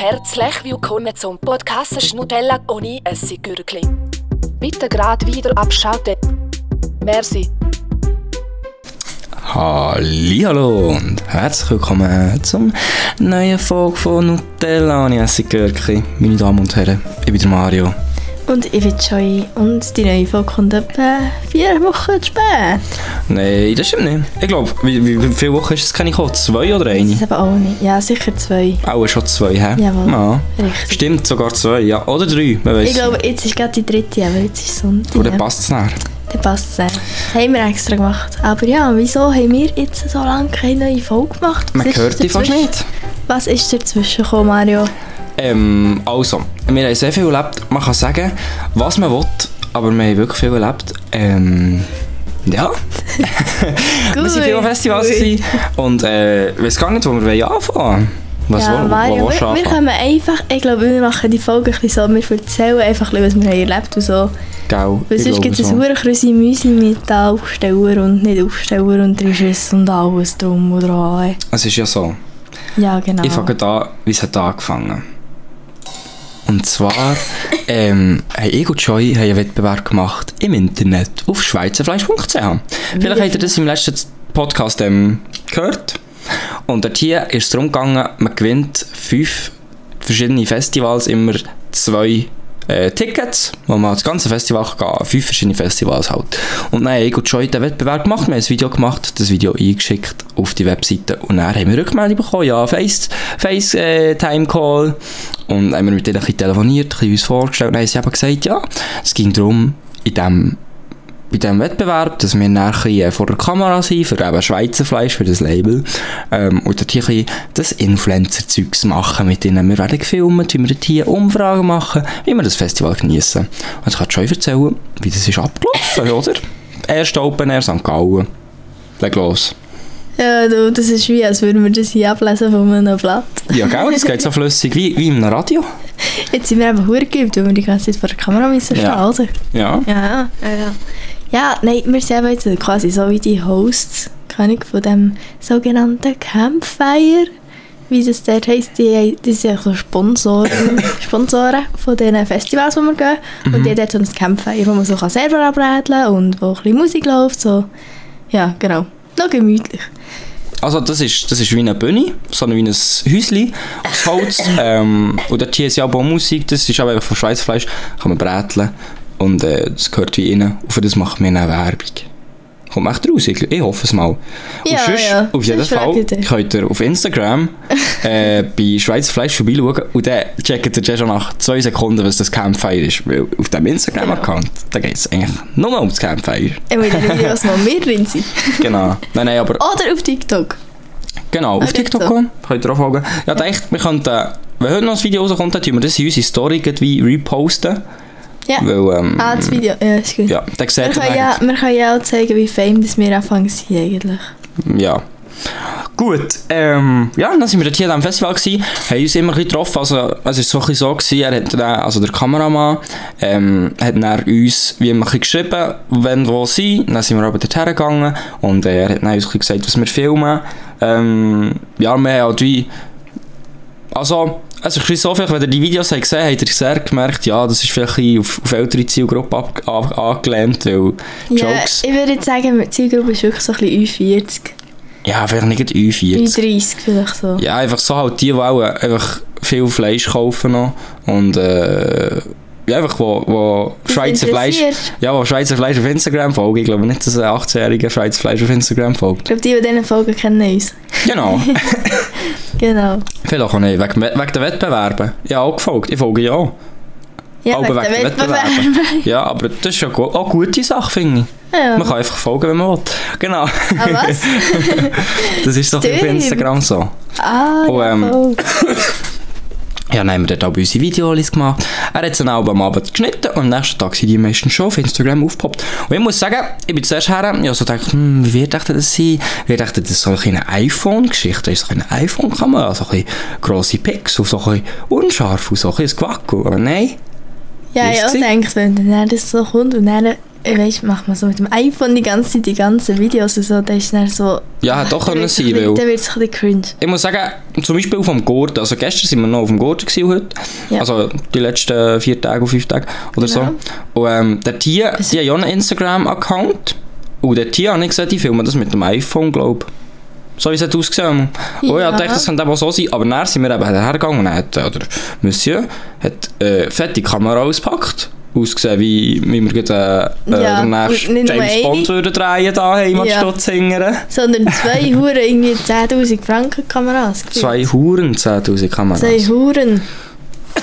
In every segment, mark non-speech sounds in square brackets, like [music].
Herzlich willkommen zum Podcast Schnutella ohne Essiggürkli. Bitte gerade wieder abschalten. Merci. Hallo und herzlich willkommen zum neuen Folge von Nutella ohne Essiggürkli. Meine Damen und Herren, ich bin Mario. Und ich bin Joy und die neue Folge kommt etwa vier Wochen zu spät. Nein, das stimmt nicht. Ich glaube, wie, wie, wie viele Wochen ist es? Ich auch? Zwei oder Das eine? ist aber auch nicht. Ja, sicher zwei. Auch schon zwei, hä? Jawohl. Ja. Richtig. Stimmt, sogar zwei, ja. Oder drei, wer weiß. Ich glaube, jetzt ist gerade die dritte, aber jetzt ist Sonntag. Oder passt es näher? Dann passt es. Das haben wir extra gemacht. Aber ja, wieso haben wir jetzt so lange keine neue Folge gemacht? Man Was ist hört die fast nicht. Was ist dazwischen gekommen, Mario? Ähm, also, wir haben sehr viel erlebt. Man kann sagen, was man will, aber wir haben wirklich viel erlebt. Ähm, ja. wir sind viel Gut. gewesen und äh, ich weiß gar nicht, wo wir wollen anfangen Was ja, wo, wo, Mario, wo wir, wir können einfach, ich glaube, wir machen die Folge ein bisschen so, wir erzählen einfach, was wir haben erlebt und so. Gell, Weil sonst gibt es so. ein Krüsi Müsi mit Aufsteller und nicht Aufsteller und Regis und alles drum und dran. Es ist ja so. Ja, genau. Ich fange an, wie es hat angefangen. Und zwar [laughs] ähm, haben ich und Joy einen Wettbewerb gemacht im Internet auf schweizerfleisch.ch. Vielleicht habt ihr das im letzten Podcast ähm, gehört. Und dort hier ist es darum gegangen, man gewinnt fünf verschiedene Festivals, immer zwei äh, Tickets, wo man das ganze Festival gehen Fünf verschiedene Festivals halt. Und dann haben ich und Joy den Wettbewerb gemacht, wir haben ein Video gemacht, das Video eingeschickt auf die Webseite. Und dann haben wir Rückmeldung bekommen, ja, Face, Face äh, Time Call. Und haben wir mit denen ein bisschen telefoniert, ein bisschen uns vorgestellt. Und dann haben sie eben gesagt, ja, es ging darum, in dem bei diesem Wettbewerb, dass wir nachher vor der Kamera sind, für eben Schweizer Fleisch, für das Label. Ähm, und dort hier ein bisschen das Influencer-Zeugs machen mit ihnen. Wir werden gefilmt, wie wir dort hier Umfragen machen, wie wir das Festival genießen. Und ich kann schon erzählen, wie das ist abgelaufen, [laughs] oder? Erst Open Air St. Gallen. Leg los. Ja, du, das ist wie, als würden wir das hier ablesen von einem Blatt. Ja, gell, das geht so flüssig wie, wie im Radio. Jetzt sind wir eben hure geübt, weil wir die ganze Zeit vor der Kamera müssen stehen, Ja. oder? Ja. Ja, ja, ja. Ja, nein, wir sind jetzt quasi so wie die Hosts, keine von dem sogenannten Campfire. Wie das dort heisst, die, die sind ja so Sponsoren, [coughs] Sponsoren von diesen Festivals, wo wir gehen. Und die haben dort so ein Campfire, wo man so kann selber abrädeln und wo ein bisschen Musik läuft. So. Ja, genau. Noch gemütlich. Also das ist, das ist wie eine Bühne, so wie ein Häuschen aus Holz. [coughs] ähm, und dort hier ist ja auch Musik, das ist aber einfach von Schweizer Fleisch, kann man bräteln und äh, das gehört wie rein. Und für das machen wir eine Werbung. Kommt echt raus, ich, ich hoffe es mal. Ja, und sonst, ja, auf jeden Fall, könnt ihr auf Instagram [laughs] äh, bei Schweizer Fleisch vorbeischauen und dann checkt ihr schon nach zwei Sekunden, was das Campfire ist. Weil auf dem Instagram-Account, da geht es eigentlich nur um das Campfire. Ich will die Videos mal mehr drin sein. [laughs] Genau. Nein, nein, aber Oder auf TikTok. Genau, auf Ah, TikTok kommen. Könnt ihr auch folgen. Ja, ich dachte, wir könnten, wenn heute noch ein Video rauskommt, dann tun wir das in unsere Story irgendwie reposten. Ja. Weil, ähm, Ah, das Video. Ja, ist gut. ja, dann ihr können, ja, wir können ja auch zeigen, wie fame das wir anfangen sind eigentlich. Ja. Gut, ähm, ja, dann sind wir hier am Festival gewesen, haben uns immer ein bisschen getroffen, also es war so ein bisschen so, gewesen, er hat dann, also der Kameramann, ähm, hat dann uns wie immer ein bisschen geschrieben, wenn wo sind, dann sind wir aber dort hergegangen und äh, er hat dann uns ein bisschen gesagt, was wir filmen, ähm, ja, wir haben halt wie, also, es ist ein bisschen so, vielleicht, wenn ihr die Videos habt gesehen habt, habt ihr sehr gemerkt, ja, das ist vielleicht ein auf, auf ältere Zielgruppe ab, ab, angelehnt, weil Ja, Jokes, ich würde jetzt sagen, die Zielgruppe ist wirklich so ein bisschen U40, ja, vielleicht nicht U40. U30 vielleicht so. Ja, einfach so halt die, die auch einfach viel Fleisch kaufen noch und äh, ja, einfach wo, wo Schweizer Fleisch, ja, wo Schweizer Fleisch auf Instagram folgen. Ich glaube nicht, dass ein 18-jähriger Schweizer Fleisch auf Instagram Ich folgt. glaube, die, die diesen folgen, kennen uns. Genau. [laughs] [laughs] Genau. Vielleicht auch nicht, wegen, wegen der Wettbewerbe. Ja, auch gefolgt. Ich folge ja auch. Ja, Aber wegen der Wettbewerbe. Ja, aber das ist ja auch eine gute Sache, finde ich. Ja. Man kann einfach folgen, wenn man will. Genau. Ah, was? [laughs] Das ist doch auf. Instagram so. Ah, ja, ähm, voll. [laughs] Ja, dann haben wir dort auch unsere Videos gemacht. Er hat dann auch am Abend geschnitten und am nächsten Tag sind die meisten schon auf Instagram aufgepoppt. Und ich muss sagen, ich bin zuerst her, ich habe so gedacht, hm, wie wird das sein? Wie wird das so ein eine iPhone-Geschichte? Ist so eine iPhone-Kamera, so ein grosse Pixel, so ein unscharf und so ein Quackel. Aber nein, Ja, Ist ich gedacht, wenn dann das so kommt und dann ich weiss, macht man so mit dem iPhone die ganze die ganzen Videos und so, dann ist dann so... Ja, hat doch wird's sein, weil- Dann wird es ein bisschen cringe. Ich muss sagen, zum Beispiel vom Gurten, also gestern sind wir noch auf dem Gurten gewesen, heute, Ja. also die letzten vier Tage oder fünf Tage oder Genau. so. Und ähm, der Tier, die haben ja auch einen Instagram-Account und der Tier habe ich gesehen, die filmen das mit dem iPhone, glaube ich. So wie es hat ausgesehen. Und ich Ja. dachte, das könnte eben auch so sein, aber dann sind wir eben hergegangen und hat, äh, der Monsieur hat äh, fette Kamera ausgepackt. Ausgesehen, wie, wie wir gerade äh, Ja, den nächsten James. Bond würden drehen, da Heimatstadt singern. Sondern zwei [laughs] Huren, irgendwie 10'000 Franken Kameras. gefühlt. Zwei Huren, 10'000 Kameras. Zwei Huren. [laughs]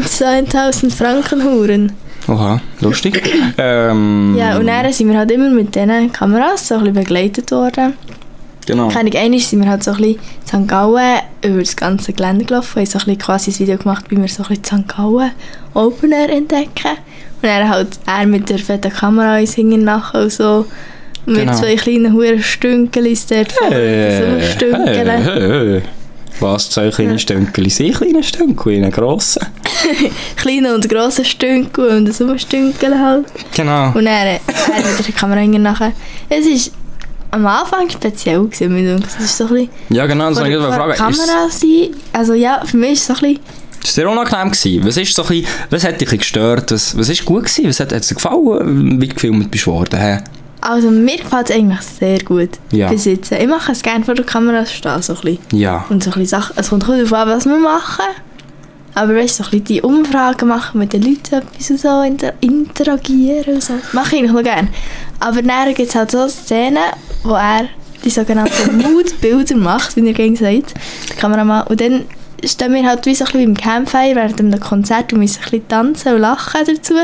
10.000 Franken Huren. Oha, lustig. ähm, Ja, und dann sind wir halt immer mit diesen Kameras so ein bisschen begleitet worden. Genau. Keine Ahnung, einmal sind wir halt so ein bisschen in St. Gallen über das ganze Gelände gelaufen haben so ein bisschen quasi ein Video gemacht, wie wir so ein bisschen St. Gallen Open Air entdecken. Und dann halt er mit der fetten Kamera uns hinten nachher und so. Und Genau. mit zwei kleinen Huren Stünkelis dort Hey, Stünkeln. hey, hey. Was, zwei kleine Stünkeli? Sie kleine Stünkeli, eine grosse? [laughs] Kleine und grosse Stünkel und so Stünkel halt. Genau. Und dann er mit der Kamera hinten nachher. Es ist am Anfang speziell gewesen, mir denkt. Es ist so ein bisschen Ja, genau, das vor, ich vor fragen. Kamera sein. Also ja, für mich ist es so ein bisschen... es dir unangenehm gewesen? Was ist so ein bisschen, was hat dich gestört? Was, was ist gut gewesen? Was hat, hat dir gefallen, wie du gefilmt bist worden? hä? Also mir gefällt es eigentlich sehr gut Ja. bis jetzt. Ich mache es gerne vor der Kamera stehen, so ein bisschen. Ja. Und so ein bisschen Sachen, es kommt gut darauf an, was wir machen. Aber weißt du, so ein bisschen die Umfragen machen, mit den Leuten etwas und so inter interagieren und so. Mache ich noch gerne. Aber dann gibt es halt so Szenen, wo er die sogenannten [laughs] Mood-Bilder macht, wie er gegen sagt, der Kameramann. Und dann stehen wir halt wie so ein bisschen beim Campfire während einem Konzert und müssen ein bisschen tanzen und lachen dazu.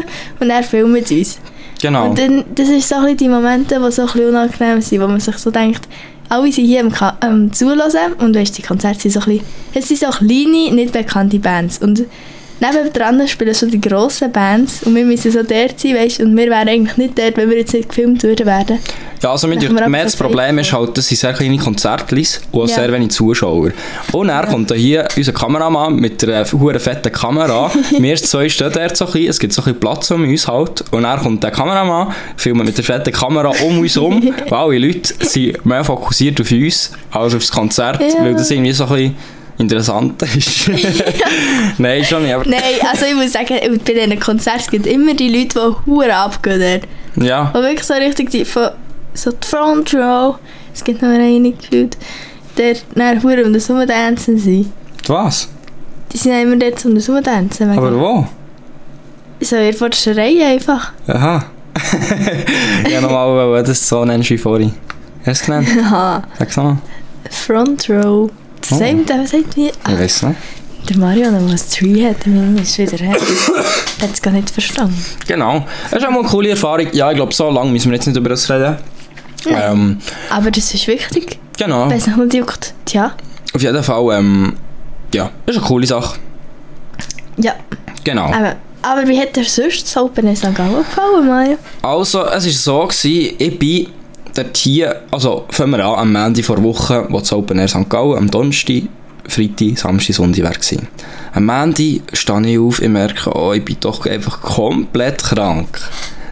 Und er filmt uns. Genau. Und dann, das ist so ein bisschen die Momente, die so ein bisschen unangenehm sind, wo man sich so denkt, alle sind hier am, am Zuhören und weißt, die Konzerte sind so ein bisschen, es sind so kleine, nicht bekannte Bands. Und nebendran spielen so die grossen Bands und wir müssen so dort sein, weißt, und wir wären eigentlich nicht dort, wenn wir jetzt nicht gefilmt würden werden. Ja, also mit mehr das Problem ist halt, das sind sehr kleine Konzertlis und auch Ja. sehr wenig Zuschauer. Und dann kommt da hier unser Kameramann mit einer hure fetten Kamera. [laughs] Wir zwei stehen dort so ein bisschen, es gibt so ein bisschen Platz um uns halt. Und dann kommt der Kameramann, filmt mit der fetten Kamera um uns um. [laughs] und alle Leute sind mehr fokussiert auf uns als auf das Konzert, Ja. weil das irgendwie so ein bisschen interessant ist. [laughs] Nein, schon nicht, aber Nein, also ich muss sagen, bei diesen Konzerten gibt es immer die Leute, die hure abgehen ja. Und wirklich so richtig die, von, so die Front Row, es gibt noch eine gefühlt, der dann hure um das Rumdancen sind. Was? Die sind immer dort um das Rumdancen. Aber wo? So der vordersten Reihe einfach. Aha. [laughs] ja, nochmal, das so nennst wie vorhin. Hast du es genannt? Aha. Sag's nochmal. Front Row. Das Oh. sagt, der sagt wie... Ich Ah, weiß nicht. der Mario, der was Tree hat, ist wieder her. Hat es gar nicht verstanden. Genau. Das ist auch mal eine coole Erfahrung. Ja, ich glaube, so lange müssen wir jetzt nicht über das reden. Ähm, Aber das ist wichtig. genau. Weiß nicht, nicht juckt. Tja. Auf jeden Fall, ähm, ja, das ist eine coole Sache. Ja. Genau. Aber, aber wie hat dir sonst das Open St. Gallen gefallen, Mario? Also, es war so, gewesen, ich bin dort hier, also fangen wir an, am Montag vor Woche, wo das Open Air St. Gallen, am Donnerstag, Freitag, Samstag, Sonntag war. Am Montag stehe ich auf, ich merke, oh, ich bin doch einfach komplett krank.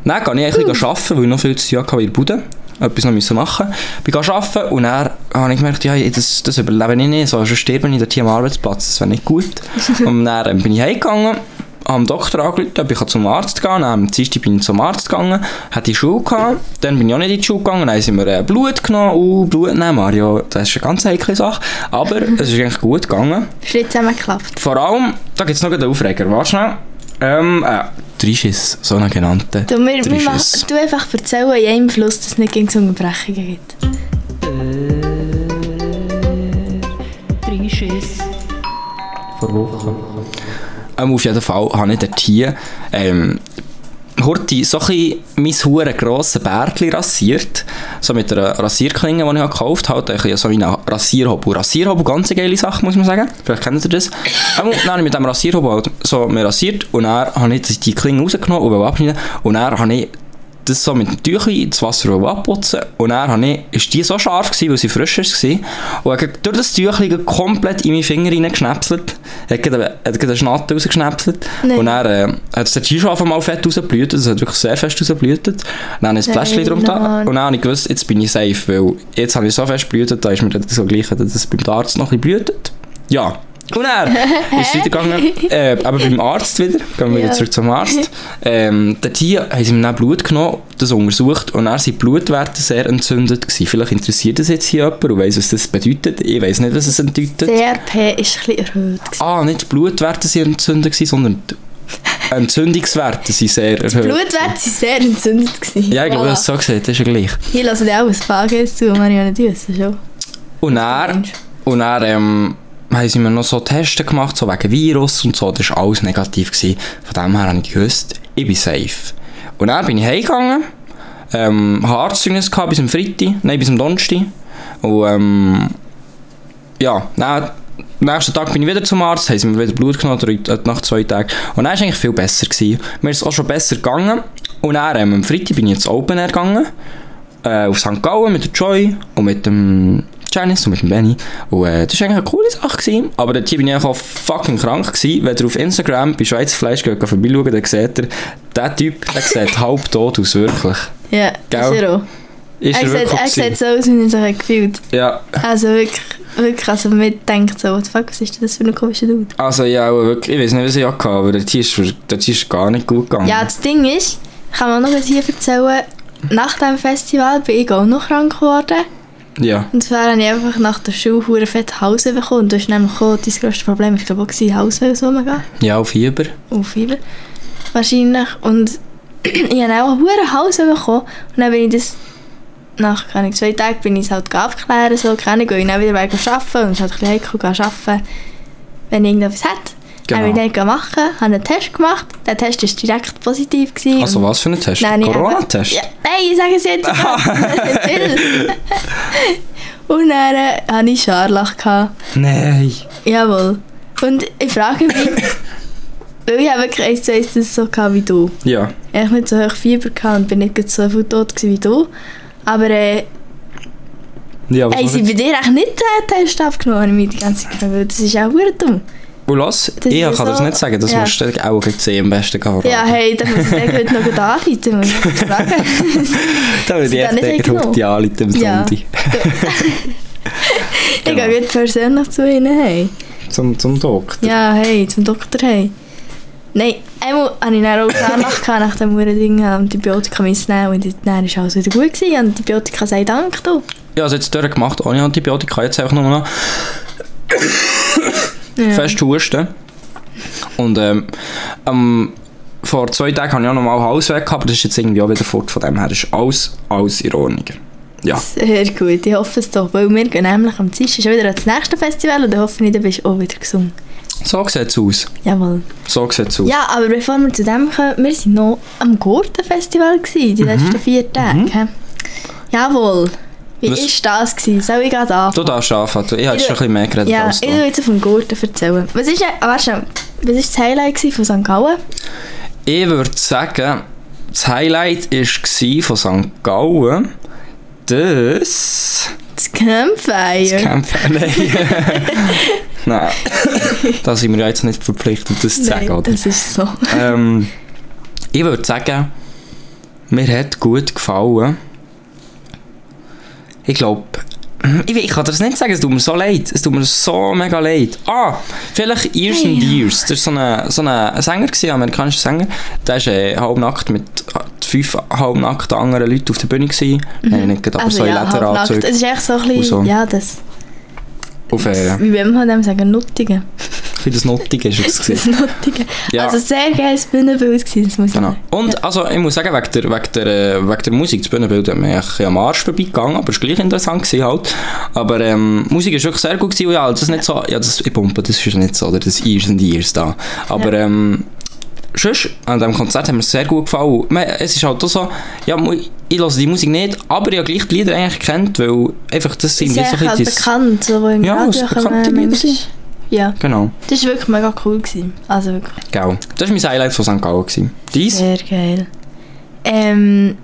Dann gehe ich eigentlich uh. arbeiten, weil ich noch viel zu tun hatte in der Bude. Etwas noch müssen machen. Ich bin arbeiten und dann habe ich gemerkt, ja, das, das überlebe ich nicht. So, sonst sterbe ich dort hier am Arbeitsplatz, das wäre nicht gut. [laughs] und dann ähm, bin ich heimgegangen, habe dem Doktor angerufen, ob ich zum Arzt gehen kann. Am Dienstag bin ich zum Arzt gegangen, hatte die Schule gehabt, dann bin ich auch nicht in die Schule gegangen, dann haben sie mir äh, Blut genommen, uh, Blut nehmen, Mario, das ist eine ganz heikle Sache, aber [laughs] es ist eigentlich gut gegangen. Schritt zusammengeklappt. Vor allem, da gibt es noch einen Aufreger, warte schnell. Ähm, äh, Dreischiss, so einen genannten. Du, wir, wir machen, du einfach erzählen in einem Fluss, dass es nicht gegen Unterbrechungen gibt. vor Wochen. Ähm, auf jeden Fall habe ich dort hier ähm, Horti so ein mein hure grosses Bärtchen rasiert. So mit einer Rasierklinge, die ich gekauft habe. Halt so wie ein Rasierhobel. Rasierhobel, ganz geile Sache, muss man sagen. Vielleicht kennt ihr das. Ähm, dann habe ich mit dem Rasierhobel halt so mir rasiert und dann habe ich die Klinge rausgenommen und abschneiden. Und dann habe ich das so mit dem Tüchlein das Wasser abputzen und dann habe ich, ist die so scharf gewesen, weil sie frisch war und habe durch das Tüchlein komplett in meine Finger reingeschnäpselt, gerade eine Schnatte rausgeschnäpselt Nein. und dann äh, hat der schon einfach mal fett rausgeblüht, es hat wirklich sehr fest rausgeblüht. Dann habe ich ein Fläschchen drum da und dann habe ich gewusst, jetzt bin ich safe, weil jetzt habe ich so fest blühtet, da ist mir das so gleich, dass es beim Arzt noch ein bisschen blühtet. Ja. Und [laughs] dann ist es weitergegangen, äh, aber beim Arzt wieder, gehen wir wieder Ja. zurück zum Arzt. Ähm, dort hier haben sie mir dann Blut genommen, das untersucht und dann sind die Blutwerte sehr entzündet gewesen. Vielleicht interessiert das jetzt hier jemand und weiss, was das bedeutet. Ich weiss nicht, was es bedeutet. CRP ist ein bisschen erhöht. gewesen. Ah, nicht die Blutwerte sind entzündet gewesen, sondern die Entzündungswerte sind sehr erhöht. Blutwerte waren sehr entzündet. Gewesen. Ja, ich glaube, Voilà. das hast du so gesagt, das ist ja gleich. Hier lassen die auch ein Fages zu, Marianne, die wissen schon. Und dann, und dann ähm, haben sie mir noch so Tests gemacht, so wegen Virus und so, das war alles negativ. Gewesen. Von dem her habe ich gewusst, ich bin safe. Und dann bin ich heimgegangen, ähm, hatte Arztzeugnis gehabt bis am Freitag, nein, bis am Donnerstag. Und ähm, ja, dann, am nächsten Tag bin ich wieder zum Arzt, haben sie mir wieder Blut genommen, drei, äh, nach zwei Tagen. Und dann war es eigentlich viel besser. Gewesen. Mir ist es auch schon besser gegangen. Und dann, ähm, am Freitag bin ich ins Open Air gegangen äh, auf St. Gallen mit der Joy und mit dem Janice und mit dem Benny. Und äh, das war eigentlich eine coole Sache. Gewesen. Aber dort hier bin ich auch fucking krank gewesen. Wenn ihr auf Instagram bei Schweizer Fleisch geht, vorbeischaut, dann seht ihr, der Typ, der sieht [laughs] halb tot aus, wirklich. Ja, Gell? ist er auch. Ist Er er, sieht, er sieht so aus, wie er sich gefühlt Ja, Also wirklich, wirklich, also man denkt so, what fuck, was ist denn das für ein komischer Dude? also ja, wirklich, ich weiß nicht, was ich hatte, aber dort hier ist, ist gar nicht gut gegangen. Ja, das Ding ist, kann man noch was hier erzählen, nach dem Festival bin ich auch noch krank geworden. Ja. Und zwar habe ich einfach nach der Schule hure fett Haus bekommen. Das ist nämlich auch dein grösstes Problem. Ich glaube auch, gewesen, Haus so mega. Ja, auf Fieber. Auf Fieber. Wahrscheinlich. Und [clears throat] ich habe auch hure Haus bekommen. Und dann bin ich das nach keine zwei Tagen bin ich es halt abklären, so, keine weil ich dann wieder arbeiten und es ist halt ein bisschen heikel, arbeiten, wenn ich irgendetwas hätte. Genau. Bin ich dann machen, habe einen Test gemacht. Der Test war direkt positiv. Gewesen. Also was für ein Test? Corona-Test? Ja, nein, ich sage es jetzt. Chill. [laughs] [laughs] Und dann äh, hatte ich Scharlach. Gehabt. Nein. Jawohl. Und ich frage mich, [laughs] weil ich habe wirklich eins zu eins das so gehabt wie du. Ja. Ich hatte nicht so hoch Fieber gehabt und bin nicht so viel tot wie du. Aber äh, Ja, was haben sie bei dir eigentlich nicht den Test aufgenommen, habe ich mich die ganze Zeit gefragt, weil das ist auch dumm. Und los, Das ich kann das so- nicht sagen, das ja. musst du auch sehen, am besten gehen. Ja, hey, dann muss ich den heute noch gut anrufen, muss ich fragen. Da würde ich [laughs] echt nicht denken, die anrufen am Ja. Sonntag. [laughs] Ich Genau. gehe jetzt persönlich zu ihnen, hey. Zum, zum Doktor. Ja, hey, zum Doktor, hey. Nein, einmal hatte ich dann auch gehabt, nach dem Ding, Antibiotika müssen nehmen und dann war alles wieder gut. Gewesen. Antibiotika sei Dank, du. Ja, also jetzt durchgemacht, ohne Antibiotika, jetzt einfach nur noch Ja. fest husten. Und ähm, ähm, vor zwei Tagen hatte ich auch nochmal Hals weg, aber das ist jetzt irgendwie auch wieder fort, von dem her ist alles, alles in Ordnung. Ja, Sehr gut, ich hoffe es doch, weil wir gehen nämlich am Dienstag schon wieder ans nächste Festival und dann hoffe ich, dann bist du auch wieder gesungen. so sieht es aus. Jawohl. So sieht es aus. Ja, aber bevor wir zu dem kommen, wir waren noch am Gurtenfestival, gewesen, die Mhm. letzten vier Tage. hä? Jawohl. Wie war das? Gewesen? Soll ich gerade anfangen? Du darfst anfangen, ich habe Ich- schon ein bisschen mehr geredet Ja, als ich du. will jetzt vom Gurten erzählen. Was ist, ah, warte schnell. was ist das Highlight von St. Gallen? Ich würde sagen, das Highlight war von St. Gallen, das... Das Campfire. Kämpfen, nein. [laughs] nein. Da sind wir jetzt nicht verpflichtet, das zu sagen, Nein, oder? das ist so. Ähm, ich würde sagen, mir hat gut gefallen. Ich glaube, ich, ich kann das nicht sagen, es tut mir so leid. Es tut mir so mega leid. Ah, vielleicht Years and Hey, ja. Years. Das war so ein so eine Sänger, gewesen, amerikanischer Sänger. Der war äh, halbnackt mit fünf halbnackten anderen Leuten auf der Bühne. Gewesen. Nein, nicht aber Also so in ja, halbnackt. Lederanzug. Es ist echt so ein bisschen, so. ja, das, Auf äh, wie will man dem sagen, Nuttigen. Wie das Nottige ist es. Das. [laughs] Nuttigen. Ja. Also sehr geiles Bühnenbild gewesen, das muss ich Genau. Und also, ich muss sagen, wegen der, wegen der, äh, wegen der Musik, das Bühnenbild hat mir ein bisschen am Arsch vorbeigegangen, aber es war gleich interessant gewesen halt. Aber ähm, Musik war wirklich sehr gut gewesen, und ja, das ist nicht so, ja, das, ich pumpe, das ist nicht so, oder das Years and Years da. Aber Ja. ähm, sonst, an diesem Konzert hat mir sehr gut gefallen. Es ist halt auch so, ja, ich höre die Musik nicht, aber ich habe gleich die Lieder eigentlich kennt, weil einfach das sind Ist wie so ein halt bisschen das- bekannt, so wo im Ja, Radio bekannte Lieder sind. Ja, Genau, das war wirklich mega cool. Gewesen. Also wirklich genau. Das war mein Highlight von St. Gallen. gewesen. Dies? sehr geil. Ähm,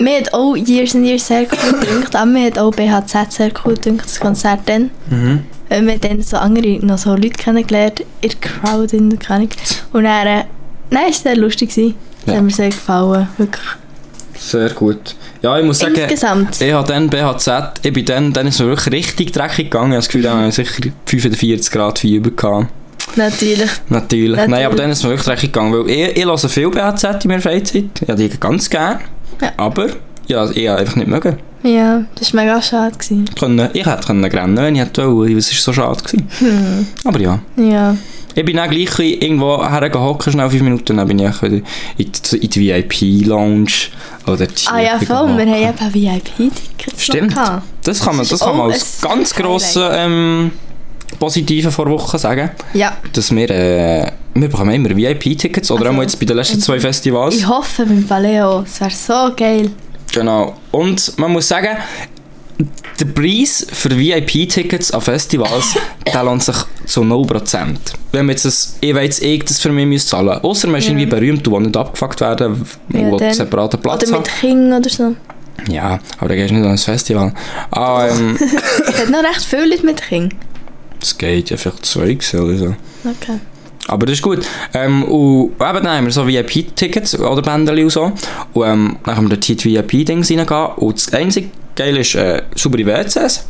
mir hat auch Years and Years sehr cool gedacht, aber mir hat auch BHZ sehr cool gedacht, das Konzert dann. Mhm. Weil wir dann so andere, noch so Leute kennengelernt, in der Crowd, in der Ahnung. Und dann, äh, nein, es war sehr lustig. Das Ja. hat mir sehr gefallen, wirklich. Sehr gut. Ja, ich muss sagen, Insgesamt. ich habe dann BHZ, ich bin dann, dann ist es wirklich richtig dreckig gegangen. Ich habe das Gefühl, da habe ich sicher 45 Grad Fieber gehabt. Natürlich. Natürlich. Nein, Natürlich. aber dann ist es wirklich dreckig gegangen, weil ich, ich höre viel BHZ in meiner Freizeit. Ja, die ganz gerne. Ja. Aber ja, ich habe einfach nicht mögen. Ja, das war mega schade. Gewesen. Können, ich hätte können rennen wenn ich hätte wollen. Es war so schade. Gewesen. Hm. Aber ja. Ja. Ich bin dann gleich irgendwo hergehockt, schnell fünf Minuten, dann bin ich wieder in die, in die VIP-Lounge. Oder die Ah ja, voll, wir haben eben VIP-Tickets Stimmt. Das kann man, Das kann man auch als ganz grossen ähm, positiven Vorwoche sagen, Ja. dass wir, äh, wir bekommen immer VIP-Tickets, oder Also, auch jetzt bei den letzten zwei Festivals. Ich hoffe beim Paleo, es wäre so geil. Genau. Und man muss sagen, der Preis für VIP-Tickets an Festivals, [laughs] der lohnt sich zu 0%. Wenn man jetzt das, ich weiß, ich das für mich müsste zahlen. Ausser man ist Ja. irgendwie berühmt und will nicht abgefuckt werden, Ja, wo einen separaten Platz Oder mit Kindern oder so. Ja, aber dann gehst du nicht an ein Festival. Ah, ähm, [laughs] Es hat noch recht viele Leute mit Kindern. das geht ja vielleicht zwei oder so. Okay. Aber das ist gut. Ähm, und eben dann haben wir so VIP-Tickets oder Bändchen und so. Und ähm, dann können wir dort in die VIP-Dings reingehen. Und das einzige Geile ist äh, saubere WCs.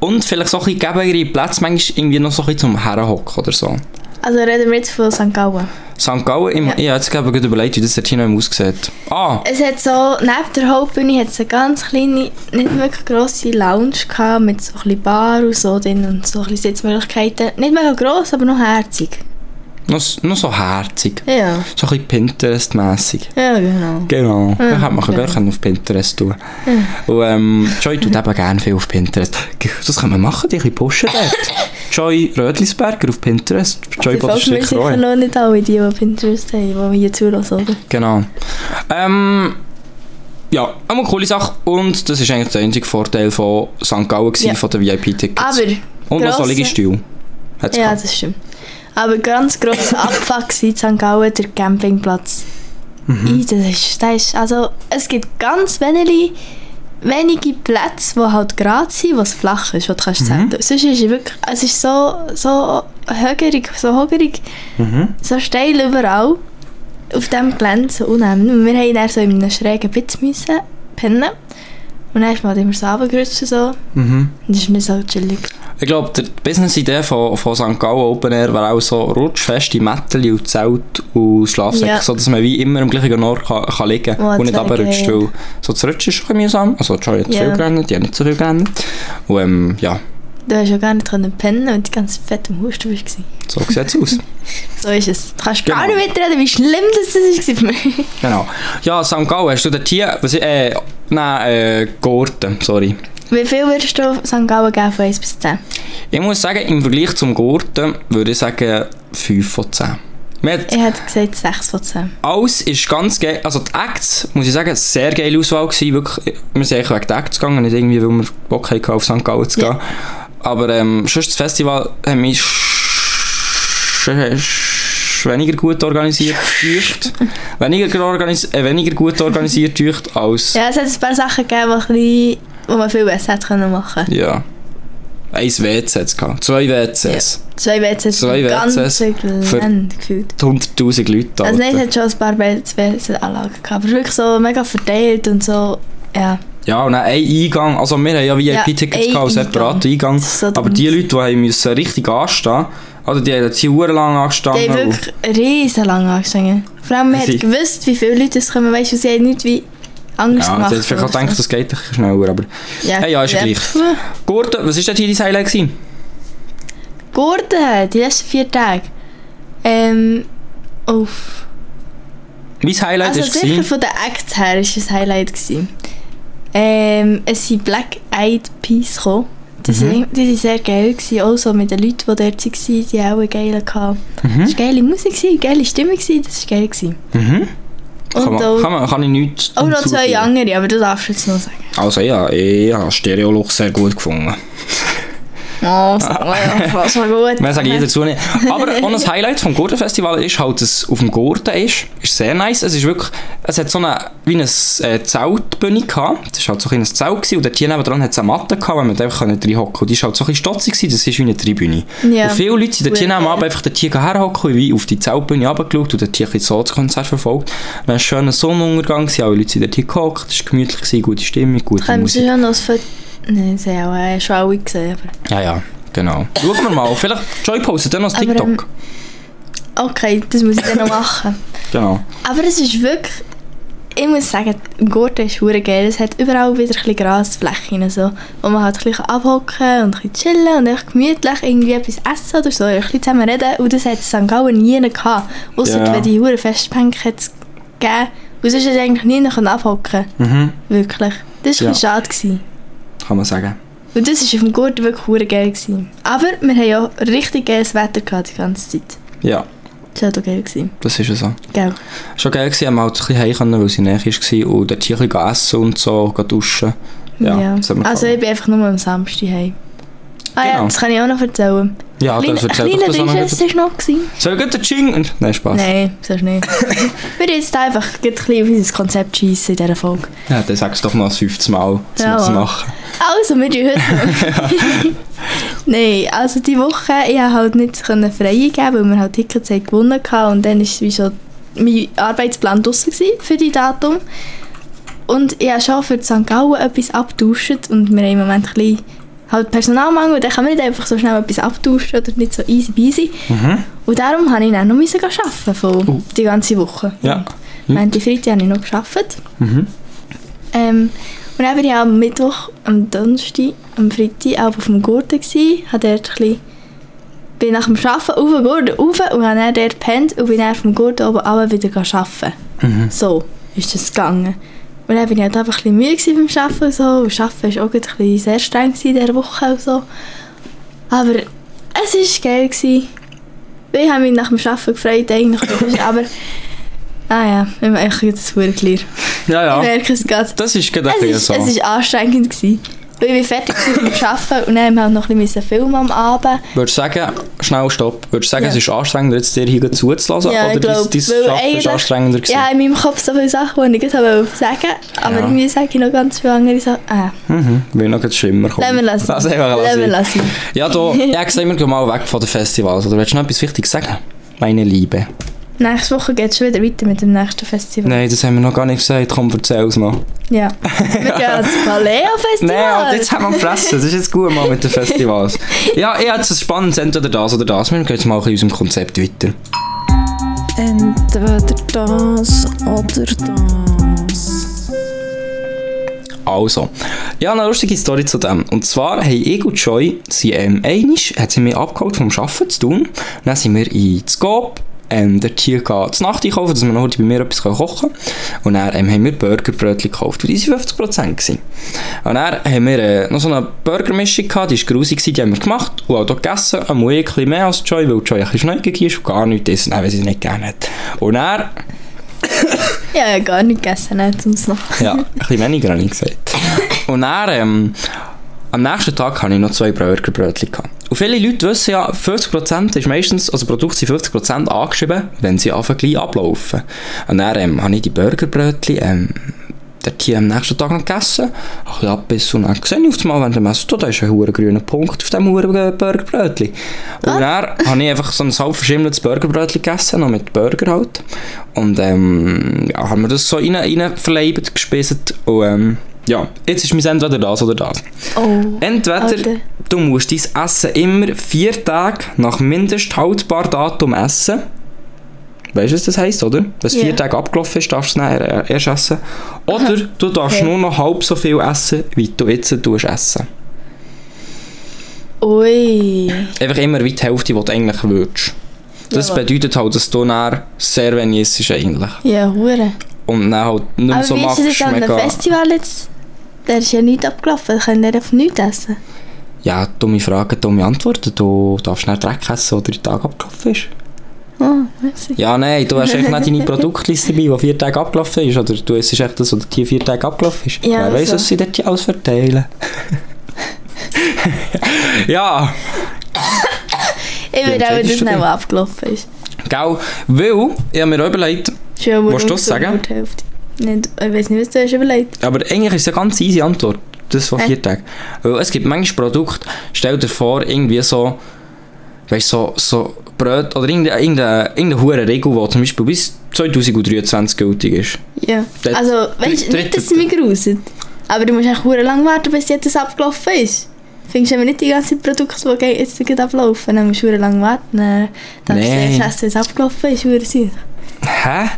Und vielleicht so ein bisschen gebigere Plätze, manchmal irgendwie noch so ein bisschen zum Herrenhocken oder so. Also reden wir jetzt von St. Gallen. St. Gallen, ich, Ja. ich habe jetzt gerade überlegt, wie das dort hinten aussieht. Ah, Es hat so, neben der Hauptbühne hat es eine ganz kleine, nicht wirklich grosse Lounge gehabt, mit so ein bisschen Bar und so drin und so ein bisschen Sitzmöglichkeiten. Nicht mega gross, aber noch herzig. Noch, noch so herzig. Ja, So ein bisschen Pinterest-mässig. ja genau. Genau. Ja, Ja, hätte man genau. gerne auf Pinterest tun. Und ähm, Joy tut eben gerne viel auf Pinterest. Das kann man machen, die ein bisschen pushen dort. [laughs] Joy Rödlisberger auf Pinterest. Joy Die folgen mir Bodenstück sicher Roy. noch nicht alle, die, die Pinterest haben, die hier zulassen, oder? Genau. Ähm, ja, eine coole Sache. Und das ist eigentlich der einzige Vorteil von St. Gallen, Ja. von den VIP-Tickets. Aber, Und noch so grosse- Liegestühle. Hat's ja, gehabt. das stimmt. Aber ganz grosser [coughs] Abfuck in St. Gallen der Campingplatz. Mhm. I, das ist, das ist, also, es gibt ganz wenige, wenige Plätze, die halt gerade sind, wo es flach ist, wo du kannst Mhm. Sonst ist es wirklich, es ist so, so högerig, so hogerig, Mhm. so steil überall auf diesem Gelände, so unheimlich. Wir haben dann so in einem schrägen Bitz müssen pennen. Und dann ist man halt immer so runtergerutscht und so. Mhm. Und das ist mir so chillig. Ich glaube, die Business-Idee von, von St. Gallen Open Air wäre auch so rutschfeste Mätteli und Zelt und Schlafsäcke, Ja. so dass man wie immer am gleichen Ort kann, kann liegen Oh, und nicht runterrutscht, weil so zu rutschen ist ein bisschen mühsam. Also Joy hat Ja. viel gerannt, die hat nicht so viel gerannt. Und ähm, ja, Du hast ja gar nicht können pennen, weil du ganz fett am Husten warst. so sieht es aus. [laughs] So ist es. Du kannst gar Genau. nicht mitreden, wie schlimm das, das war für mich. Genau. Ja, St. Gallen, hast du dort hier, was, äh, nein, äh, Gurten, sorry. Wie viel würdest du St. Gallen geben von 1 bis 10? Ich muss sagen, im Vergleich zum Gurten würde ich sagen 5 von 10. Wir hat Ich hätte gesagt 6 von 10. Alles ist ganz geil. Also die Acts, muss ich sagen, sehr geile Auswahl gewesen. Wirklich, wir sind eigentlich wegen der Acts gegangen, nicht irgendwie, weil wir Bock hatten, auf St. Gallen zu gehen. Ja. Aber ähm, sonst das Festival haben mich weniger gut organisiert [laughs] getäuscht. weniger, organis äh, weniger gut organisiert getäuscht als... Ja, es hat ein paar Sachen gegeben, die, man viel besser hätte können machen können. Ja. Eins WC gehabt. Zwei WCs. Zwei WCs Zwei WCs für- Gelände gefühlt. 100'000 Leute. Also nein, es hat schon ein paar WC-Anlagen gehabt, aber wirklich so mega verteilt und so, ja. Ja, und dann ein Eingang, also wir haben ja VIP-Tickets Ja, gehabt, ein separaten Eingang, so aber die Leute, die haben müssen richtig anstehen oder die haben hier verdammt lang Die angestanden. haben wirklich riesen lang angestanden. Vor allem, man hat Sie- gewusst, wie viele Leute es kommen, weißt du, sie haben nicht wie Angst ja, gemacht. sie hat vielleicht auch gedacht, so. das geht ein schneller, aber... Hey, ja, ist ja gleich. Gurten, was war denn hier dein Highlight? Gewesen? Gurten, die letzten vier Tage. Ähm, uff. Mein Highlight Also war... sicher gewesen- von den Acts her war es Highlight. Gewesen. Ähm, es sind Black Eyed Peas gekommen. Die, Mhm. sind sehr geil, gewesen, auch so mit den Leuten, die dort waren, die auch geil hatten. Mhm. Es war geile Musik, gewesen, geile Stimme, gewesen, das war geil. Gewesen. Mhm. Kann, Und man, auch, kann, man, kann ich nichts auch noch zwei andere, aber das darfst du jetzt noch sagen. Also ja, ich habe Stereoloch sehr gut gefunden. Oh, so, was war gut. Mehr sage ich dazu nicht. Aber [laughs] auch ein Highlight vom Gurtenfestival ist halt, dass es auf dem Gurten ist. Ist sehr nice. Es ist wirklich, es hat so eine, wie eine äh, Zeltbühne gehabt. Das war halt so ein kleines Zelt gewesen. und dort hier nebenan hat es eine Matte gehabt, wo man einfach reinhocken konnte. Und die war halt so ein bisschen stotzig gewesen. Das ist wie eine Tribüne. Ja. Und viele Leute sind dort hier nebenan einfach dort hier herhocken und wie auf die Zeltbühne runtergeschaut und dort hier ein das Konzert verfolgt. Dann war ein schöner Sonnenuntergang, gewesen, alle Leute sind dort hier gehockt, es war gemütlich, gewesen, gute Stimmung, gute Sie Musik. schon noch das Foto... Nein, sie haben auch äh, schon alle gesehen. Aber... Ja, ja, genau. Schauen wir mal, vielleicht Joy postet dann noch das Aber, TikTok. ähm, Okay, das muss ich dann noch machen. [laughs] Genau. Aber es ist wirklich... Ich muss sagen, Gurten ist hure geil. Es hat überall wieder ein Grasflächen, so, wo man halt ein bisschen abhocken und ein bisschen chillen und echt gemütlich irgendwie etwas essen oder so, ein bisschen zusammen reden. Und das hat St. Gallen nie gehabt. Ausser Ja. wenn die hure Festbänke gegeben. Und sonst hast du eigentlich nie abhocken Mhm, Wirklich. Das war Ja. schade. Gewesen. Kann man sagen. Und das war auf dem Gurten wirklich hure geil. Gewesen. Aber wir haben ja richtig geiles Wetter gehabt die ganze Zeit. Ja, Das war auch geil. Gewesen. das ist ja so. Gell? Schon geil gewesen, haben wir halt ein bisschen heim können, weil sie näher war und dort hier ein bisschen essen und so, duschen. Ja, mir Also ich bin einfach nur am Samstag heim. Ah ja, Genau. das kann ich auch noch erzählen. Ja, Kleine- das erzählt doch kleiner das. Drisches gleich. war noch. Gewesen. Soll ich den Ching? Nein, Spaß. Nein, so nicht. [laughs] wir haben jetzt einfach ein bisschen auf unser Konzept schiessen in dieser Folge. Ja, dann sagst du doch noch das 15 Mal, dass Ja, wir das machen. Also, wir tun heute. [laughs] Nein, also die Woche, ich konnte halt nicht frei geben, weil wir halt Tickets haben gewonnen hatten und dann war wie schon mein Arbeitsplan draussen für die Datum. Und ich habe schon für St. Gallen etwas abgetauscht und wir haben im Moment ein bisschen halt Personalmangel, dann kann man nicht einfach so schnell etwas abtauschen oder nicht so easy peasy. Und darum musste ich dann noch müssen arbeiten von die ganze Woche. Ja. Montag, Freitag habe ich noch gearbeitet. Mhm. Ähm, und dann war ich am Mittwoch, am Donnerstag, am Freitag auch auf dem Gurten gsi, habe dort ein bisschen, bin nach dem Arbeiten auf den Gurten rauf und habe dann dort gepennt und bin dann vom Gurten oben runter wieder arbeiten. So ist das gegangen. Und dann bin ich halt einfach ein bisschen müde beim Arbeiten und so. Und Arbeiten war auch ein bisschen sehr streng in dieser Woche und so. Aber es war geil. Gewesen. Ich habe mich nach dem Arbeiten gefreut eigentlich. aber, ah ja, ich mache jetzt das klar. Ja, Ich ja. merke es gerade. Das ist gerade Es ist anstrengend gewesen. Weil ich bin fertig gewesen mit dem Arbeiten und dann haben wir halt noch ein bisschen filmen am Abend. Würdest du sagen, schnell stopp, würdest du sagen, Ja. es ist anstrengender, jetzt dir hier zuzulassen? Ja, oder ich glaub, dein, dein Arbeiten ist anstrengender gewesen? Ja, in meinem Kopf so viele Sachen, die ich wollte sagen aber Ja. irgendwie sage ich noch ganz viele andere Sachen. Ah, Mhm, will noch schlimmer kommen. lassen wir lassen. Einfach Lassen wir lassen. lassen. Ja, da, ja, sehen wir gehen mal weg von den Festivals. Oder willst du noch etwas Wichtiges sagen? Meine Liebe. Nächste Woche geht es schon wieder weiter mit dem nächsten Festival. Nein, das haben wir noch gar nicht gesagt. Komm, erzähl's mal. Ja. Wir gehen ans Paleo-Festival. [laughs] Nein, und jetzt haben wir fressen. Das ist jetzt gut mal mit den Festivals. [laughs] ja, ich habe jetzt ein spannendes entweder das oder das. Wir gehen jetzt mal ein in unserem Konzept weiter. Entweder das oder das. Also, ja, eine lustige Story zu dem. Und zwar haben ich und Joy, sie, ähm, einmal hat sie mich abgeholt vom Arbeiten zu tun. Dann sind wir in Skop, ähm, dort hier gehen, Nacht einkaufen, dass wir noch heute bei mir etwas kochen können. Und dann ähm, haben wir Burgerbrötchen gekauft, die waren 50% gewesen. Und dann haben wir äh, noch so eine Burgermischung gehabt, die war grusig, die haben wir gemacht und auch hier gegessen. Ein bisschen mehr als Joy, weil Joy ein bisschen neugierig ist und gar nichts essen, weil sie es nicht gerne hat. Und dann Ja, ja, gar nicht gegessen, nicht sonst noch. ja, ein bisschen weniger habe ich gesagt. Und dann, ähm, am nächsten Tag hatte ich noch zwei Burgerbrötchen. gehabt. Und viele Leute wissen ja, 50% ist meistens, also Produkte sind 50% angeschrieben, wenn sie anfangen gleich ablaufen. Und dann ähm, habe ich die Burgerbrötchen ähm, dort hier am nächsten Tag noch gegessen, ein bisschen abbissen und dann gesehen auf einmal, während dem Essen, da ist ein hoher grüner Punkt auf diesem hohen Burgerbrötchen. Und dann habe ich einfach so ein halb verschimmeltes Burgerbrötchen gegessen, noch mit Burger halt. Und ähm, ja, haben wir das so rein, rein verleibt, gespissen und ähm, ja, jetzt ist mein entweder das oder das. Oh. Entweder Alter. du musst dein Essen immer vier Tage nach mindest haltbar Datum essen. Weißt du, was das heisst, oder? Wenn es Ja. vier Tage abgelaufen ist, darfst du es dann äh, erst essen. Oder du darfst Okay. nur noch halb so viel essen, wie du jetzt tust essen. Ui. Einfach immer wie die Hälfte, die du eigentlich würdest. Das Jawohl. bedeutet halt, dass du dann sehr wenig isst eigentlich. Ja, hure. Und dann halt nicht mehr Aber so wie ist machst, es an einem. Festival jetzt? Der ist ja nicht abgelaufen, können wir einfach nichts essen. Ja, dumme Fragen, dumme Antworten. Du darfst nicht Dreck essen, der drei Tage abgelaufen ist. Oh, merci. Ja, nein, du hast echt nicht deine Produktliste dabei, die vier Tage abgelaufen ist. Oder du isst echt das, was die vier Tage abgelaufen ist. Ja, Wer weiss, also. was sie dort alles verteilen. [laughs] Ja, Ich würde auch, dass schnell dich? abgelaufen ist. gell? Weil, ich habe mir auch überlegt, Willst du das sagen? Nicht, ich weiß nicht, was du hast überlegt. aber eigentlich ist es eine ganz easy Antwort. Das von Hä? vier Tagen. Weil es gibt manchmal Produkte, stell dir vor, irgendwie so, weißt so, so Brot oder irgendeine, irgendeine, irgendeine hohe Regel, die zum Beispiel bis 2023 gültig ist. Ja. Der- Also, weißt du, nicht, dass es mich gruselt. Aber du musst echt verdammt lang warten, bis jetzt das abgelaufen ist. Findest du aber nicht die ganzen Produkte, die jetzt gerade ablaufen? Dann musst du verdammt lang warten. Dann darfst du erst wenn es abgelaufen ist. verdammt süß. Hä?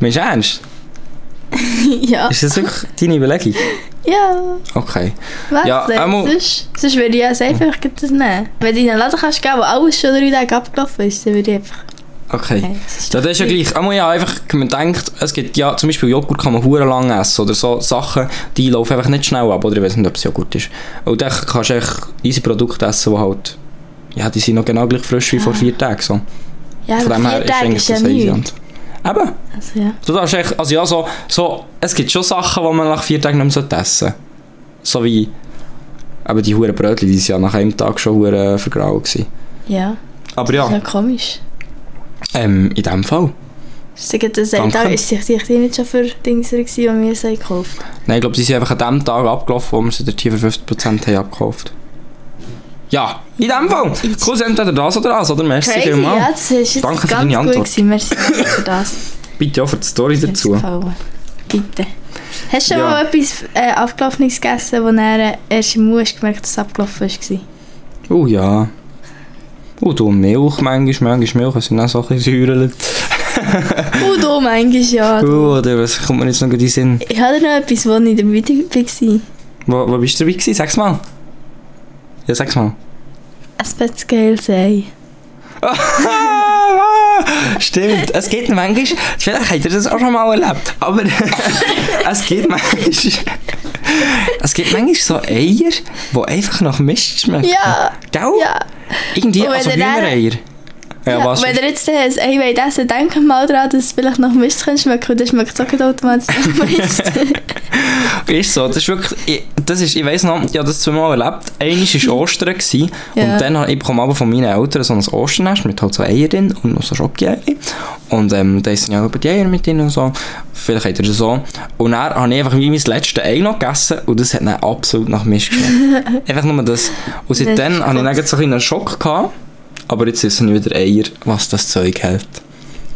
Meinst du ernst? [laughs] ja. Ist das wirklich deine Überlegung? [laughs] Ja. Okay. Was Ja, denn? einmal- Sonst, sonst würde ich ja einfach gleich das nehmen. Wenn du in einen Laden kannst gehen, wo alles schon drei Tage abgelaufen ist, dann würde ich einfach... Okay. Okay, das ist Ja, das ist ja gleich. Einmal ja einfach, man denkt, es gibt ja zum Beispiel Joghurt kann man hure lang essen oder so Sachen, die laufen einfach nicht schnell ab oder ich weiß nicht, ob es Joghurt ist. Und dann kannst du echt easy Produkte essen, die halt, ja, die sind noch genau gleich frisch wie vor vier Tagen so. Ja, Von dem her vier Tage eigentlich ist ja das easy. Eben, Also ja. du darfst echt, also ja, so, so, es gibt schon Sachen, die man nach vier Tagen nicht mehr essen sollte. So wie, aber die huren Brötchen, die waren ja nach einem Tag schon hure vergraut gewesen. Ja, Aber das ist ja, ja komisch. ähm, in dem Fall. Sagen, das Danke. Tag ist sich die nicht schon für Dings gewesen, die wir sie gekauft Nein, ich glaube, die sind einfach an dem Tag abgelaufen, wo wir sie dort hier für 50% haben abgekauft. Ja, in dem Fall. Cool, entweder das oder das, oder? Merci Crazy, vielmals. ja, das ist Danke für deine Antwort. gewesen. Merci für [laughs] das. Bitte auch für die Story dazu. gefallen. Bitte. Hast du schon Ja. mal etwas äh, Abgelaufenes gegessen, wo dann erst im Mund gemerkt dass es abgelaufen war? Oh ja. Oh, du Milch, manchmal, manchmal Milch, sind auch so ein bisschen säuerlich. [laughs] Oh, du meinst ja. Oh, oder was kommt mir jetzt noch in den Sinn? Ich hatte noch etwas, wo ich dabei war. Wo, wo bist du dabei gewesen? Sag's mal. Ja, sag's mal. Ein spezielles Ei. [laughs] Stimmt, es gibt manchmal, vielleicht habt ihr das auch schon mal erlebt, aber [laughs] es gibt manchmal, es gibt manchmal so Eier, die einfach nach Mist schmecken. Ja, Gell? ja. Irgendwie, also Hühnereier. Ja, Ja, wenn ihr jetzt ein Ei wollt essen denkt mal daran, dass es vielleicht nach Mist kann schmecken und dann schmeckt es auch automatisch nach [laughs] Mist. Ist so, das ist wirklich, ich, das ist, ich weiss noch, ich habe das zweimal erlebt. Eines war Ostern gewesen, Ja. und dann habe ich bekomme aber von meinen Eltern so ein Osternest mit halt so Eier drin und noch so Schoki-Eier. Und ähm, da sind ja über die Eier mit drin und so. Vielleicht habt ihr das so. Und dann habe ich einfach wie mein letztes Ei noch gegessen und das hat dann absolut nach Mist geschmeckt. [laughs] einfach nur das. Und Das seitdem habe ich dann so einen Schock gehabt. Aber jetzt wissen ich wieder Eier, was das Zeug hält.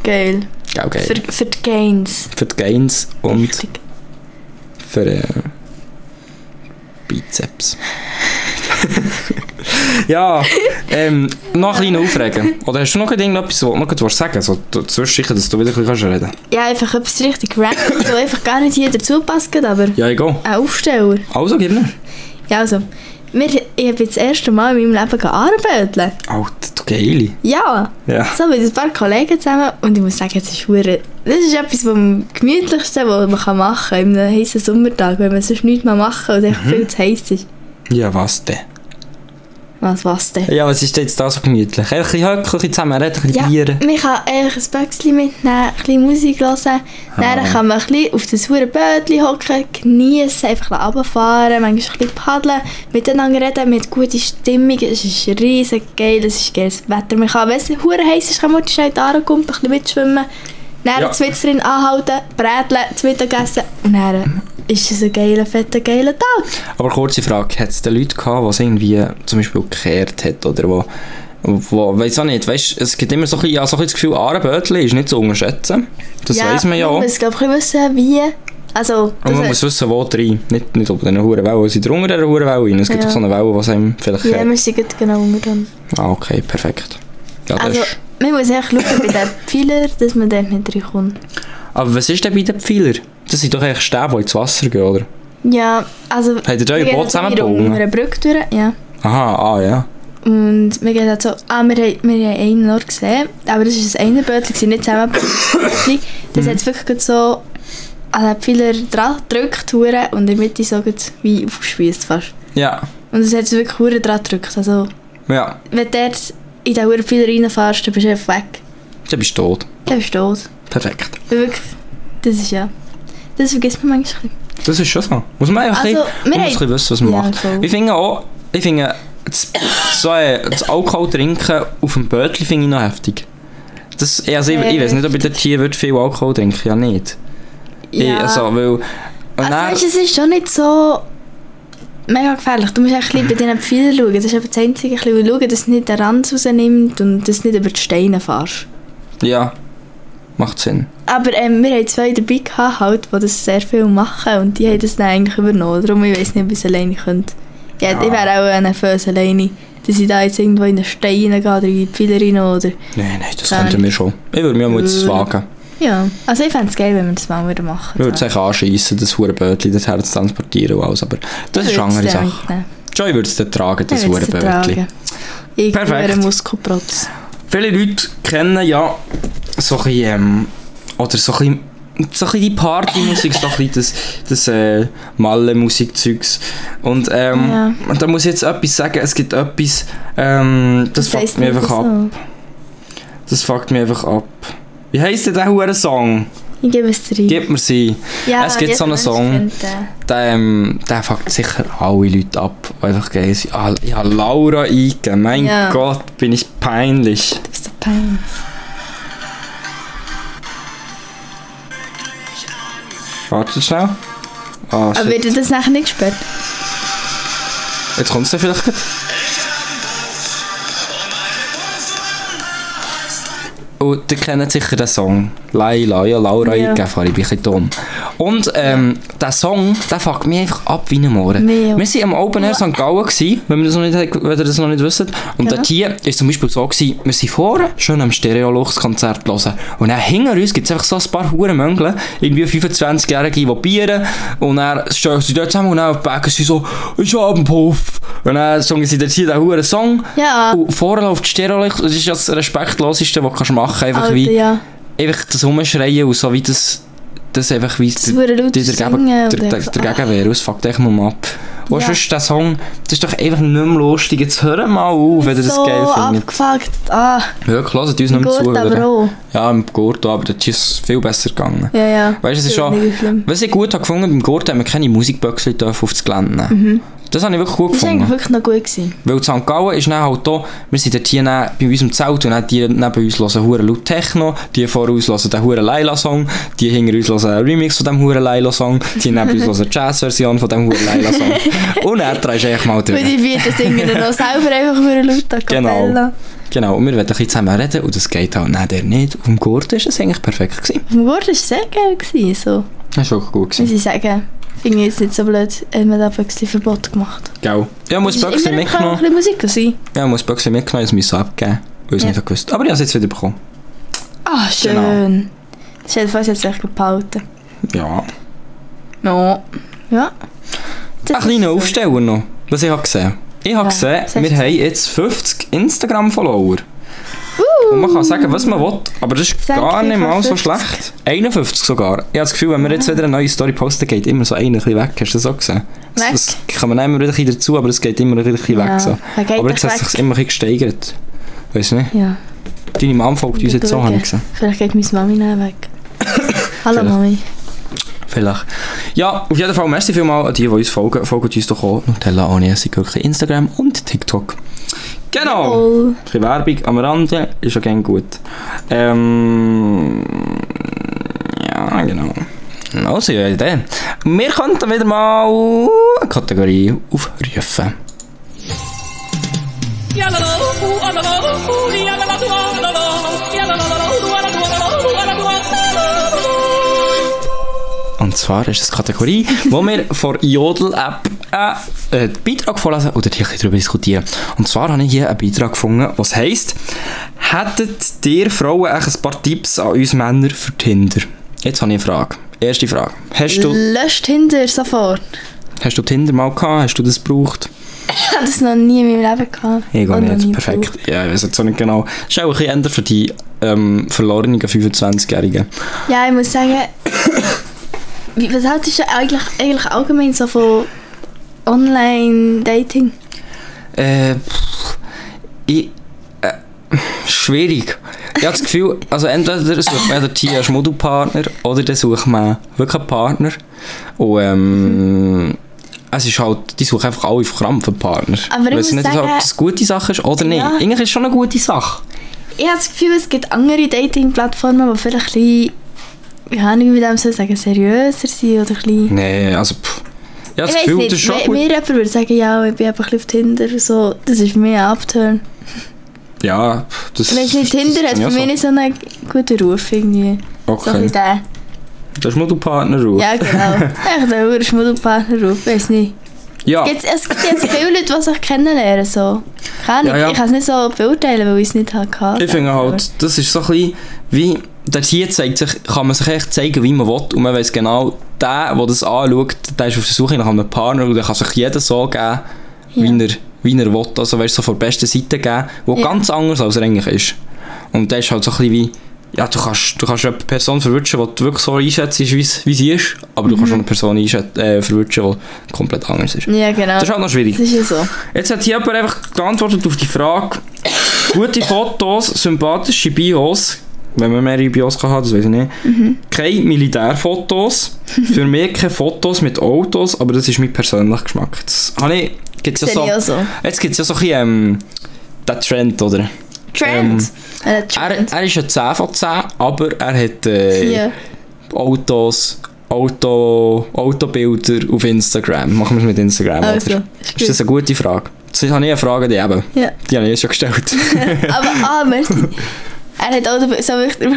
Geil. Gell, geil. Für, für die Gains. Für die Gains und Richtig. für äh, Bizeps. [laughs] ja, ähm, noch ein bisschen aufregen. Oder hast du noch irgendetwas, was du noch etwas sagen so, du- Zwischensicher, dass du wieder ein bisschen kannst reden Ja, einfach etwas richtig random, wo einfach gar nicht jeder zupasst, aber Ja, egal. ein Aufsteller. Also, gib mir. Ja, also, wir, ich habe jetzt das erste Mal in meinem Leben gearbeitet. Alter, du Geile. Ja, Ja. so mit ein paar Kollegen zusammen und ich muss sagen, es ist hure. Das ist etwas vom gemütlichsten, was man machen kann, in einem heißen Sommertag, wenn man sonst nichts mehr machen kann und es Mhm. viel zu heiß ist. Ja, was denn? Was, was denn? Ja, was ist jetzt da so gemütlich? Einfach ein bisschen höckeln, ein bisschen zusammen reden, ein bisschen Ja, bieren. man kann einfach ein Böckchen mitnehmen, ein bisschen Musik hören. Ah. Dann kann man ein bisschen auf das hure Bötchen hocken, genießen, einfach runterfahren, manchmal ein bisschen paddeln, miteinander reden, mit guter Stimmung. Es ist riesig geil, es ist geiles Wetter. Man kann, wenn es hure heiß ist, kann man schnell die Aare kommen, ein bisschen mitschwimmen, dann Ja. ja. drin anhalten, bräteln, zu Mittagessen und dann ist es ein geiler, fetter, geiler Tag. Aber kurze Frage, hat es da Leute gehabt, die es irgendwie zum Beispiel gekehrt hat oder wo, wo weiß auch nicht, weißt, es gibt immer so ein bisschen, ja, so ein das Gefühl, Arenbötli ist nicht zu unterschätzen. Das weiss man ja auch. Man muss, glaube ich, wissen, wie. Also, Und man muss wissen, wo rein. Nicht, nicht ob eine hohe Welle sind unter dieser hohen Welle rein. Es gibt Ja. doch so eine Welle, die einem vielleicht ja, wir sind genau unter dran. Ah, okay, perfekt. Ja, das Also, ist... man muss echt schauen bei den Pfeilern, dass man dort nicht reinkommt. Aber was ist denn bei den Pfeiler? Das sind doch eigentlich Stäbe, die ins Wasser gehen, oder? Ja, also... Habt ihr da wir euer Boot zusammengebaut? unter einer Brücke durch, ja. Aha, ah ja. Und wir gehen halt so... Ah, wir, haben- wir haben einen Ort gesehen, aber das war ein Einerbötchen, nicht zusammengebaut. [laughs] Das hat wirklich so an den Pfeiler dran gedrückt und in der Mitte so wie aufgespießt fast. Ja, Und es hat wirklich hure dran gedrückt. Also, ja. wenn du dort in den hure reinfährst, dann bist du einfach weg. Dann bist du tot. Dann bist du tot. Perfekt. Wirklich, das ist ja... Das vergisst man manchmal. Das ist schon so. Muss man einfach Also, ein bisschen, wissen, was man Ja, macht. voll. Ich finde auch, ich finde, das, so, das Alkohol trinken auf dem Bötli finde ich noch heftig. Das, also ich, ich weiß nicht, ob ich dort hier würde viel Alkohol trinken ja nicht. Ich, also, weil... Also weißt, es ist schon nicht so mega gefährlich. Du musst ein bisschen bei diesen Pfeilern schauen. Das ist eben das Einzige, ein bisschen schauen, dass es nicht den Rand rausnimmt und dass du nicht über die Steine fährst. ja, macht Sinn. Aber ähm, wir haben zwei dabei gehabt, halt, die das sehr viel machen und die haben das dann eigentlich übernommen. Darum, ich weiß nicht, ob ich es alleine könnte. Ja, Ja. ich wäre auch nervös alleine, dass ich da jetzt irgendwo in den Stein gehe oder in die Pfeiler rein oder... Nein, nein, das könnten wir schon. Ich würde mir mal jetzt wagen. Ja, also ich fände es geil, wenn wir das mal wieder machen. Ich würde es eigentlich anschiessen, das Hurenbötli dorthin zu transportieren und alles, aber das ist eine andere Sache. Joy würde es dann tragen, das Hurenbötli. Ich Perfekt. einen Muskelprotz. Viele Leute kennen ja so ein bisschen, ähm, oder so ein bisschen, so ein bisschen die Partymusik, so ein bisschen das, das äh, Malle-Musikzeugs. Und ähm, Ja. da muss ich jetzt etwas sagen, es gibt etwas, ähm, das Das fuckt mich einfach ab. so. Das fuckt mich einfach ab. Wie heisst denn der hure Song? Ich gebe es dir. Gib mir sie. ja, es gibt so einen Song. Der, ähm, der fuckt sicher alle Leute ab, die einfach geil Ich habe Laura eingegeben. Mein Ja. Gott, bin ich peinlich. Das ist der Pein. Warte schnell. Ah, Aber wird dir das nachher nicht gesperrt? Jetzt kommt es ja vielleicht grad. Und ihr kennt sicher den Song. Laila, ja, Laura Ja. ich bin ein bisschen dumm. Und ähm, der Song, der fuckt mich einfach ab wie ein Mohren. Wir waren am Open Air St. Gallen, gewesen, wenn, wir das noch nicht, wenn ihr das noch nicht wisst. Und Genau. dort hier ist zum Beispiel so, gewesen, wir sind vorne, schön am Stereo-Lux-Konzert hören. Und dann hinter uns gibt es einfach so ein paar hure Möngle, irgendwie 25-Jährige, die bieren. Und dann stehen sie dort zusammen und dann auf die Backen sie so, ich hab einen Puff. Und dann singen sie dort hier den huren Song. Ja. Und vorne läuft Stereo-Licht, das ist das Respektloseste, was du machen kannst. Einfach Alter, wie, ja. einfach das Rumschreien und so wie das, das einfach wie Das die dagegen, dagegen wäre. Es fuckt echt mal ab. Und Ja. sonst der Song, das ist doch einfach nicht mehr lustig. Jetzt hör mal auf, wenn ihr das so geil findet. abgefuckt. Ah, Wirklich, hört uns nicht mehr zu. aber auch. Ja, im Gurt aber das ist viel besser gegangen. Ja, ja. Weißt du, es ist schon. Was ich gut habe gefunden, beim Gurt haben wir keine Musikböckchen auf das Gelände nehmen. Das habe ich wirklich gut Das war eigentlich gefunden. wirklich noch gut. Gewesen. Weil in St. Gallen ist dann halt da, wir sind dort hier bei unserem Zelt und dann die neben uns hören hure laut Techno, die vor uns hören den hure Laila-Song, die hinter uns hören einen Remix von dem hure Laila-Song, die neben uns hören eine Jazz-Version von dem hure Laila-Song. [laughs] und er drehst du eigentlich mal durch. die Vierten singen dann auch selber einfach hure laut Genau. Genau, und wir werden ein bisschen zusammen reden und das geht halt nicht, nicht. Auf dem Gurt ist es eigentlich perfekt gewesen. Auf dem Gurt war es sehr geil. Gewesen, so. Das war wirklich gut Muss gewesen. ich sagen. Finde ich jetzt nicht so blöd, hat man da ein bisschen Verbot gemacht. Gell? Ja, muss Böckchen mitgenommen. bisschen Musik sein. Ja, muss Böckchen mitgenommen, das müssen wir abgeben, weil ich es Ja. nicht gewusst Aber ich habe es jetzt wieder bekommen. Ah, schön. Genau. Das ist jedenfalls jetzt echt behalten. Ja. Ja. Ja. Das Ein kleiner. Aufsteller noch, was ich habe gesehen. Ich habe Ja, gesehen, wir haben jetzt 50 Instagram-Follower. Und man kann sagen, was man will, aber das ist Sag gar nicht mal so 50. schlecht. 51 sogar. Ich habe das Gefühl, wenn wir jetzt wieder eine neue Story posten, geht immer so einer ein bisschen weg. Hast du das auch gesehen? Das, Weg? das kann man immer wieder ein bisschen dazu, aber es geht immer wieder ein bisschen Ja, weg. So. Aber jetzt hat es sich immer ein bisschen gesteigert. Weißt du nicht? Ja. Deine Mom folgt uns jetzt so, habe ich gesehen. Vielleicht geht meine Mami dann weg. [coughs] Hallo Vielleicht. Mami. Vielleicht. Ja, auf jeden Fall, merci vielmals an die, die uns folgen. Folgt uns doch auch. Nutella Essig, wirklich Instagram und TikTok. Genau. Oh. Ein Werbung am Rande ist ja gerne gut. Ähm, ja, genau. Also, ja, Idee. Wir könnten wieder mal eine Kategorie aufrufen. Und zwar ist es eine Kategorie, wo wir von Jodel-App äh, einen Beitrag vorlesen oder ein bisschen darüber diskutieren. Und zwar habe ich hier einen Beitrag gefunden, was heisst, hättet ihr Frauen eigentlich ein paar Tipps an uns Männer für Tinder? Jetzt habe ich eine Frage. Erste Frage. Hast du, Löscht hinter sofort. hast du Tinder mal gehabt? Hast du das gebraucht? Ich habe das noch nie in meinem Leben gehabt. Ich gar nicht. Perfekt. Ja, ich weiß jetzt auch nicht genau. Das ist auch ein bisschen für die ähm, verlorenen 25-Jährigen. gebraucht. Ja, ich muss sagen, was hältst du eigentlich, eigentlich allgemein so von Online-Dating? Äh, ich, äh, [laughs] schwierig. Ich habe das Gefühl, also entweder sucht man dort hier einen Schmuddelpartner oder dann sucht man wirklich einen Partner. Und ähm, es ist halt, die suchen einfach alle auf Krampf einen Partner. Aber ich muss nicht, ob sagen- das eine gute Sache ist oder nicht. Ja. Eigentlich ist es schon eine gute Sache. Ich habe das Gefühl, es gibt andere Dating-Plattformen, die vielleicht ein bisschen, wie kann ich mit dem so sagen, seriöser sind oder ein. Nee, also, pff. Ja, das ich Gefühl, nicht, das ist schon gut. mir jemand würde sagen, ja, ich bin einfach ein bisschen auf Tinder oder so, das ist für mich ein Upturn. Ja, das Ich weiß nicht, Tinder hat für ich mich nicht so einen guten Ruf irgendwie. So Okay, bisschen der. das ist Modelpartner Ruf. Ja, genau. [laughs] Echt der Schmuddelpartner-Ruf, weiß nicht. Ja, Jetzt, es gibt jetzt viele Leute, die sich kennenlernen, so. Keine Ja, Ahnung, ja. ich kann es nicht so beurteilen, weil ich es nicht hatte. ich finde halt, das ist so ein bisschen wie, dort hier zeigt sich, kann man sich echt zeigen, wie man will und man weiß genau, der, der das anschaut, der ist auf der Suche nach einem Partner und der kann sich jeder so geben, wie, er, wie er will, also weißt, so von der besten Seite geben, Ja. ganz anders als er eigentlich ist. Und der ist halt so ein bisschen wie, ja, du kannst, du kannst eine Person verwünschen, die du wirklich so einschätzt, wie sie wie sie ist, aber du kannst auch eine Person äh, verwünschen, die komplett anders ist. Ja, genau. Das ist halt noch schwierig. Das ist ja so. Jetzt hat hier jemand einfach geantwortet auf die Frage, gute Fotos, sympathische Bios, wenn man mehrere Bios kann haben, das weiß ich nicht. Keine Militärfotos, für mich keine Fotos mit Autos, aber das ist mein persönlicher Geschmack. Das habe ich, gibt's ja so, auch so. jetzt gibt es ja so ein bisschen, ähm, den Trend, oder? Trend. Er, Trend. er ist ein 10 von 10, aber er hat äh, ja. Autos, Auto, Autobilder auf Instagram. Machen wir es mit Instagram, Also, oder? ist Ist das eine gute Frage? Das habe ich eine Frage, die eben. Ja. Die habe ich schon gestellt. Aber, ah, merci. [laughs] Er hat so wirklich,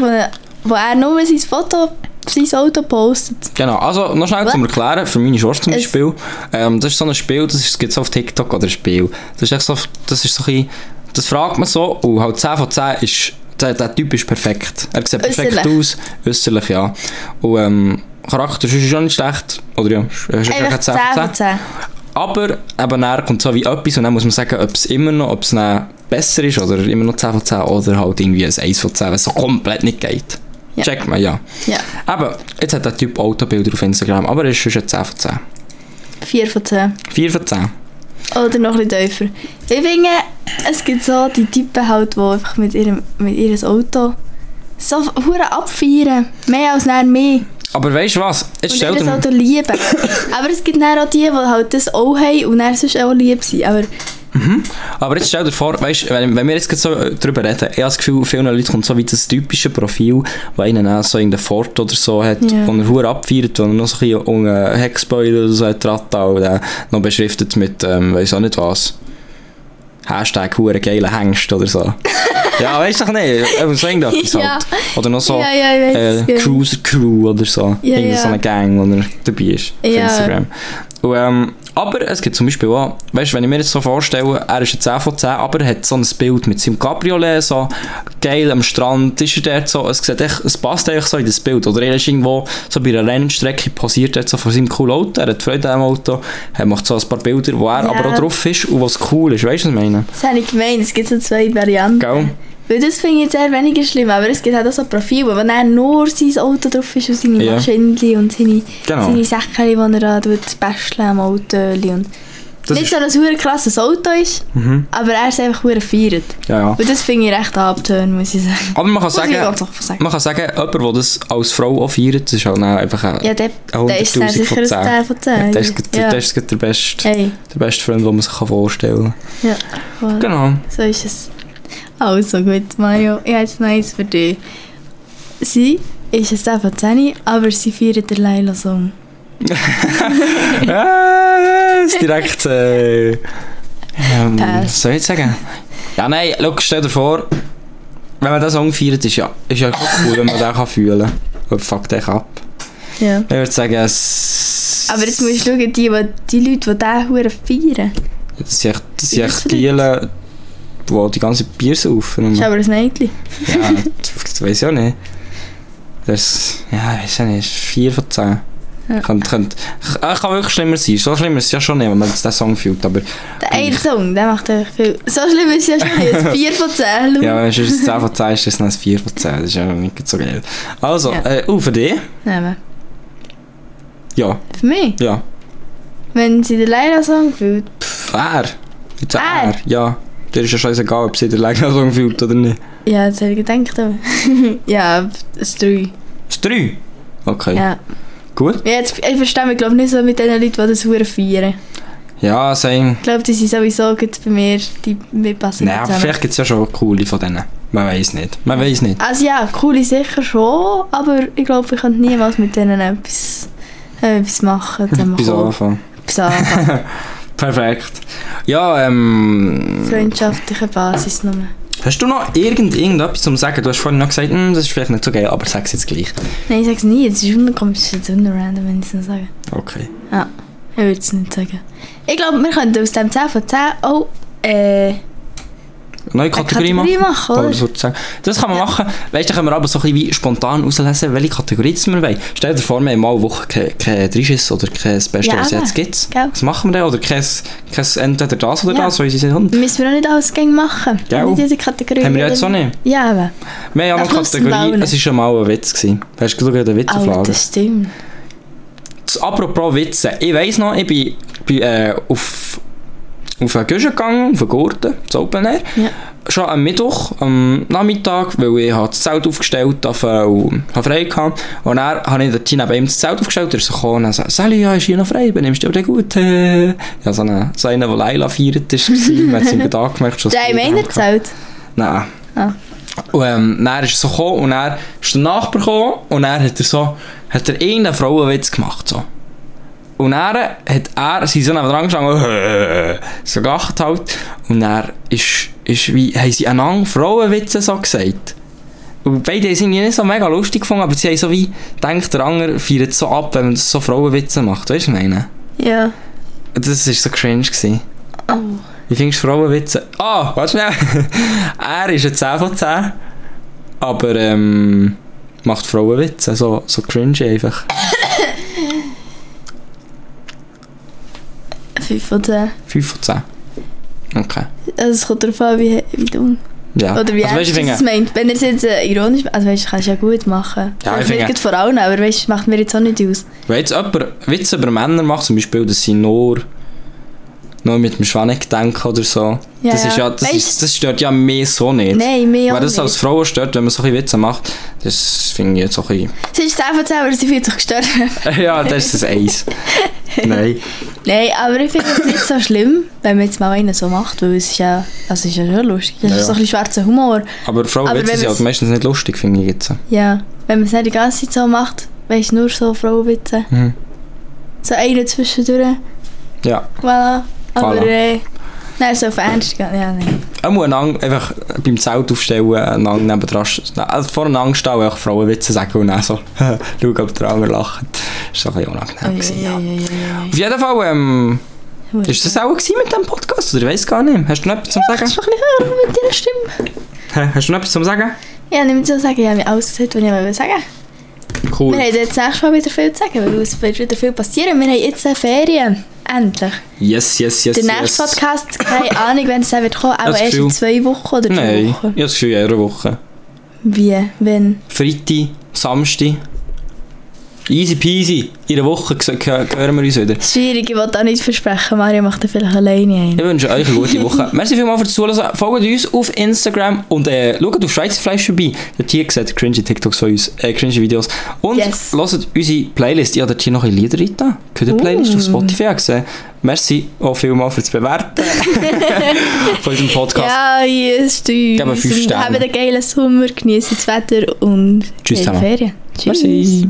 wo er nur sein Foto, sein Auto postet. genau, also noch schnell zum Erklären, für meine Schwester zum Beispiel. Ähm, das ist so ein Spiel, das ist, gibt es auf TikTok oder ein Spiel. Das ist echt so, das ist so ein das fragt man so und halt 10 von 10 ist, der, der Typ ist perfekt. Er sieht perfekt Äußerlich. aus, äußerlich ja. Und ähm, Charakter ist schon nicht schlecht, oder ja, ist echt 10 von 10. Aber eben dann kommt so wie etwas und dann muss man sagen, ob es immer noch, ob es besser ist oder immer noch 10 von 10 oder halt irgendwie ein 1 von 10, wenn es so komplett nicht geht. Ja. Checkt man, ja. Ja, Aber jetzt hat der Typ Autobilder auf Instagram, aber er ist schon ein 10 von 10. 4 von 10. 4 von 10. Oder noch ein bisschen tiefer. Ich finde, es gibt so die Typen halt, die einfach mit ihrem, mit ihrem Auto so hure abfeiern. Mehr als nach mehr. Aber weißt du was? Jetzt Und stell dir Auto lieben. Aber es gibt dann auch die, die halt das auch haben und dann sonst auch lieb sind. Aber aber jetzt stell dir vor, weißt, wenn, wenn wir jetzt so äh, drüber reden, ich habe das Gefühl, vielen Leuten kommt so wie das typische Profil, wo einer auch so in der Ford oder so hat, Ja. wo er hure abfeiert, wo er noch so ein bisschen unten Heckspoiler oder so hat, und dann noch beschriftet mit, ähm, weiss auch nicht was. Hashtag hure geile Hengst oder so. [laughs] ja, weißt du doch nicht, eben so irgendetwas Ja. halt. Oder noch so Ja, ja, äh, ja. Cruiser Crew oder so. Ja, Irgend so eine Gang, wo er dabei ist auf. Instagram. Und, ähm, aber es gibt zum Beispiel auch, weißt du, wenn ich mir jetzt so vorstelle, er ist ein 10 von 10, aber er hat so ein Bild mit seinem Cabriolet, so geil am Strand, ist er dort so, es, sieht echt, es passt eigentlich so in das Bild. Oder er ist irgendwo so bei einer Rennstrecke, posiert dort so vor seinem coolen Auto, er hat Freude am Auto, er macht so ein paar Bilder, wo er Ja. aber auch drauf ist und was cool ist, weißt du, was ich meine? das habe ich gemeint. Es gibt so zwei Varianten. Gell? Weil das finde ich jetzt eher weniger schlimm. Aber es gibt halt auch so Profile, wo dann nur sein Auto drauf ist und seine Ja. Maschinen und seine, Genau. seine Säckchen, die er da basteln am Auto. Und Das nicht Mhm. so, dass es ein krasses Auto ist, aber er ist einfach hure feiert. ja, ja. Und das finde ich recht abtönen, muss ich sagen. Aber man kann sagen, sagen. man kann sagen, jemand, der das als Frau auch feiert, ist halt einfach ein Ja, der, der ist dann 100'000 sicher von ein 10. 10 von 10. Das ist, ja. das ist der beste, Hey, der beste Freund, den man sich kann vorstellen ja, voll. kann. Genau. so ist es. Also gut, Mario, ich habe jetzt noch eins für dich. Sie ist 10 von 10, aber sie feiert den Laila-Song. Ah, [laughs] ist direkt. Äh, ähm, was soll ich jetzt sagen? Ja, nein, schau, stell dir vor, wenn man diesen Song feiert, ist ja, ist ja cool, wenn man den kann fühlen kann. Und fuck dich ab. Ja. Ich würde sagen, es. Aber jetzt musst du schauen, die, die, die Leute, die diesen Huren feiern. Das sind echt, das sind echt die, Leute, die die ganze Bier saufen. ist aber ein Mädchen. Ja, das weiß ich auch nicht. Das, ja, weiß ich nicht, 4 von 10. Ja. Könnte, könnte, äh, kann wirklich schlimmer sein. So schlimmer ist es ja schon nicht, wenn man den Song fühlt. Aber Der eine Song, der macht einfach viel. So schlimm ist es ja schon nicht. Ein 4 von 10. schau. ja, wenn es ein 10 von 10 ist, ist es dann ein 4 von 10. Das ist ja nicht so geil. Also, Ja. äh, uh, für dich? Nehmen. Ja, Für mich. ja. Wenn sie den Leila-Song fühlt. Er. Jetzt Er? er. Ja. Dir ist ja scheißegal, ob sie den Legner Song fühlt oder nicht. Ja, das habe ich gedacht. Aber [laughs] ja, ein 3. Das 3? Okay. Ja. Gut. Ja, jetzt, ich verstehe mich glaube nicht so mit den Leuten, die das Huren feiern. Ja, same. Ich glaube, die sind sowieso gut bei mir, die wir passen Nein, zusammen. vielleicht gibt es ja schon coole von denen. Man weiß nicht. Man weiß nicht. Also ja, coole sicher schon, aber ich glaube, ich könnte niemals mit denen etwas, äh, etwas machen. zusammen [laughs] Bis kommen. Anfang. Etwas anfangen. [laughs] Perfekt. Ja, ähm... Freundschaftliche Basis nur. Hast du noch irgend, irgendetwas zum sagen? Du hast vorhin noch gesagt, hm, das ist vielleicht nicht so geil, aber sag es jetzt gleich. Nein, ich sag's nie, es ist unkomisch, es ist random, wenn ich es noch sage. Okay. Ja, ich würde es nicht sagen. Ich glaube, wir könnten aus dem 10 von 10 auch äh, Neue eine Kategorie, Kategorie machen, oder? sozusagen. Das kann man machen. Weißt du, dann können wir aber so ein bisschen wie spontan auslesen, welche Kategorie wir wollen. Stell dir vor, wir haben mal eine Woche kein, Dreischiss oder kein Beste, Ja, was es jetzt gibt. Gell. Was machen wir dann? Oder kein, kein entweder das oder Ja. das, wie sie sind. Müssen wir auch nicht alles gängig machen. Gell. Nicht jede Kategorie. Haben wir jetzt auch nicht. Ja, eben. Wir haben ja und Kategorie, es war schon mal ein Witz. Gewesen. Hast du gerade einen Witz Oh, das stimmt. Das- Apropos Witze. Ich weiss noch, ich bin, bin äh, auf, auf einen Guschen gegangen, auf einen Gurten, das Open Air. Ja. Schon am Mittwoch, am Nachmittag, weil ich das Zelt aufgestellt habe und frei gehabt. Und dann habe ich dort neben ihm das Zelt aufgestellt, er ist gekommen und dann sagt, Sally, ja, ist hier noch frei, benimmst du dir gut? Äh. [laughs] Ja, so einen, so einen, der Leila feiert ist, war. man hat es ihm angemerkt. Der [laughs] im einer gehabt. Zelt. Nein. Ah. Und ähm, dann ist er so gekommen und dann ist der Nachbar gekommen und dann hat er so, hat er irgendeinen Frauenwitz gemacht, so. Und dann hat er, sie sind neben dran gestanden, [laughs] so gelacht halt. Und dann ist, ist wie, haben sie einander Frauenwitze so gesagt. Und beide haben es irgendwie nicht so mega lustig gefunden, aber sie haben so wie, denkt der andere feiert so ab, wenn man so Frauenwitze macht, weißt du, was ich meine? Ja. Das war so cringe. Gewesen. Oh. Wie findest du Frauenwitze? Ah, warte schnell. [laughs] er ist ein 10 von 10. Aber ähm, macht Frauenwitze. So, so cringe einfach. [coughs] 5 von 10. 5 von 10. Okay. Also es kommt darauf an, wie, wie dumm. Ja. Oder wie also, weißt, ernst es meint. Wenn er es jetzt äh, ironisch also weißt du, kannst du ja gut machen. Ja, ich finde- vor allem, aber weißt du, macht mir jetzt auch nicht aus. wenn jetzt jemand Witze über Männer macht, zum Beispiel, dass sie nur, nur mit dem Schwanneck denken oder so, Ja, das, ist ja, das, ist, das stört ja mehr so nicht. Nein, mehr Weil das nicht. als Frau stört, wenn man solche Witze macht, das finde ich jetzt auch ein Sie ist 10 von 10, aber sie fühlt sich gestört. [laughs] ja, das ist das Eis. [laughs] Nein. Nein, aber ich finde es nicht so schlimm, wenn man jetzt mal einen so macht, weil es ist ja, also es ist ja schon lustig. Das Ja, ist ja. so ein bisschen schwarzer Humor. Aber Frauenwitze sind ja man's- meistens nicht lustig, finde ich jetzt. Ja, wenn man es nicht die ganze Zeit so macht, weißt du, nur so Frauenwitze. Mhm. So einen zwischendurch, Ja. voilà. Aber äh, nein, so auf Ernst gehen, ja, nein. Er muss einander einfach beim Zelt aufstellen, einander nebendran, also voreinander stehen und einfach Frauenwitze sagen und dann so, [laughs] schauen, ob der andere lacht. Das war ein bisschen unangenehm. gewesen, ja. Auf jeden Fall, ähm, ist das auch mit diesem Podcast? Oder ich weiß gar nicht. Hast du noch etwas zum Sagen? Noch ein bisschen hören mit deiner Stimme? Hä? Hast du noch etwas zum Sagen? Ja, nicht so sagen, ich habe mir alles gesagt, was ich wollte sagen. Cool. Wir haben jetzt nächstes Mal wieder viel zu sagen, weil es wird wieder viel passieren. Wir haben jetzt eine Ferien. Endlich. Yes, yes, yes, Der yes. nächste Podcast, keine [laughs] Ahnung, wenn es dann wird kommen, aber erst in zwei Wochen oder drei Nein, ich Wochen. habe das Gefühl, in einer Woche. Wie? Wenn? Freitag, Samstag. Easy peasy. In einer Woche hören wir uns wieder. Schwierig, ich will auch nicht versprechen. Mario macht dann vielleicht alleine ein. Ich wünsche euch eine gute Woche. Merci vielmals fürs Zuhören. Folgt uns auf Instagram und äh, schaut auf Schweizer Fleisch vorbei. Dort hier seht ihr cringy TikToks von uns, äh, cringy Videos. Und Yes. hört unsere Playlist. Ich habe dort hier noch ein Lieder rein. Hört die Playlist Uh. auf Spotify gesehen. Merci auch vielmals fürs Bewerten von unserem Podcast. Ja, yes, du. Geben fünf Sterne. Habt einen geilen Sommer, genießt das Wetter und Tschüss. Ferien. Tschüss. Merci.